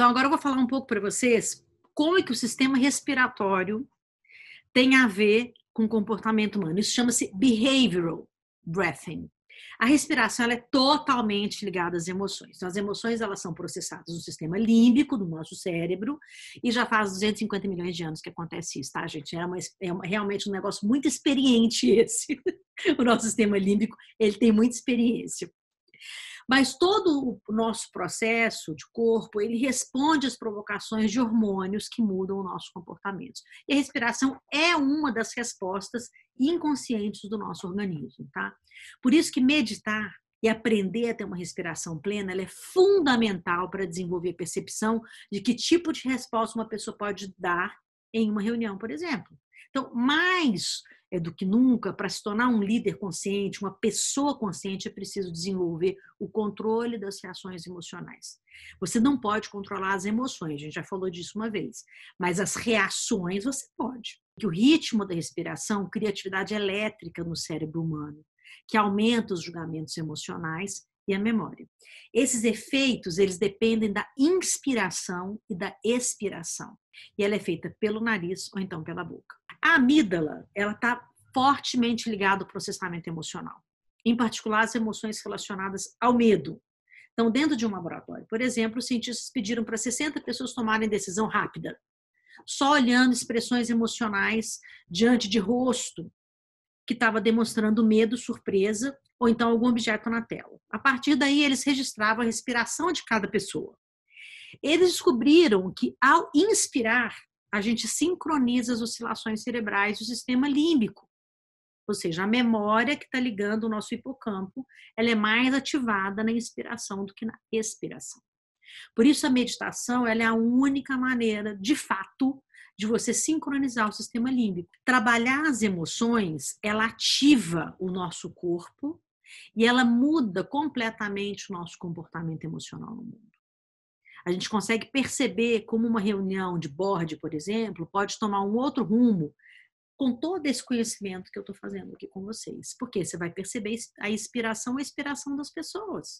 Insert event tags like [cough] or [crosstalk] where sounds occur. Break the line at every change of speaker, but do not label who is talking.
Então, agora eu vou falar um pouco para vocês como é que o sistema respiratório tem a ver com o comportamento humano. Isso chama-se behavioral breathing. A respiração ela é totalmente ligada às emoções. Então, as emoções elas são processadas no sistema límbico do nosso cérebro e já faz 250 milhões de anos que acontece isso, tá, gente? É, uma, é uma, realmente um negócio muito experiente [laughs] esse. o nosso sistema límbico ele tem muita experiência. Mas todo o nosso processo de corpo, ele responde às provocações de hormônios que mudam o nosso comportamento. E a respiração é uma das respostas inconscientes do nosso organismo, tá? Por isso que meditar e aprender a ter uma respiração plena, é fundamental para desenvolver a percepção de que tipo de resposta uma pessoa pode dar em uma reunião, por exemplo. Então, mais é, do que nunca, para se tornar um líder consciente, uma pessoa consciente, é preciso desenvolver o controle das reações emocionais. Você não pode controlar as emoções, a gente já falou disso uma vez, mas as reações você pode. Que o ritmo da respiração cria atividade elétrica no cérebro humano, que aumenta os julgamentos emocionais e a memória. Esses efeitos, eles dependem da inspiração e da expiração. E ela é feita pelo nariz ou então pela boca. A amígdala, ela está fortemente ligada ao processamento emocional, em particular as emoções relacionadas ao medo. Então, dentro de um laboratório, por exemplo, os cientistas pediram para 60 pessoas tomarem decisão rápida, só olhando expressões emocionais diante de rosto que estava demonstrando medo, surpresa ou então algum objeto na tela. A partir daí, eles registravam a respiração de cada pessoa. Eles descobriram que ao inspirar, a gente sincroniza as oscilações cerebrais do sistema límbico. Ou seja, a memória que está ligando o nosso hipocampo, ela é mais ativada na inspiração do que na expiração. Por isso, a meditação é a única maneira, de fato, de você sincronizar o sistema límbico. Trabalhar as emoções, ela ativa o nosso corpo e ela muda completamente o nosso comportamento emocional no mundo. A gente consegue perceber como uma reunião de board, por exemplo, pode tomar um outro rumo com todo esse conhecimento que eu estou fazendo aqui com vocês. Porque você vai perceber a inspiração e a expiração das pessoas.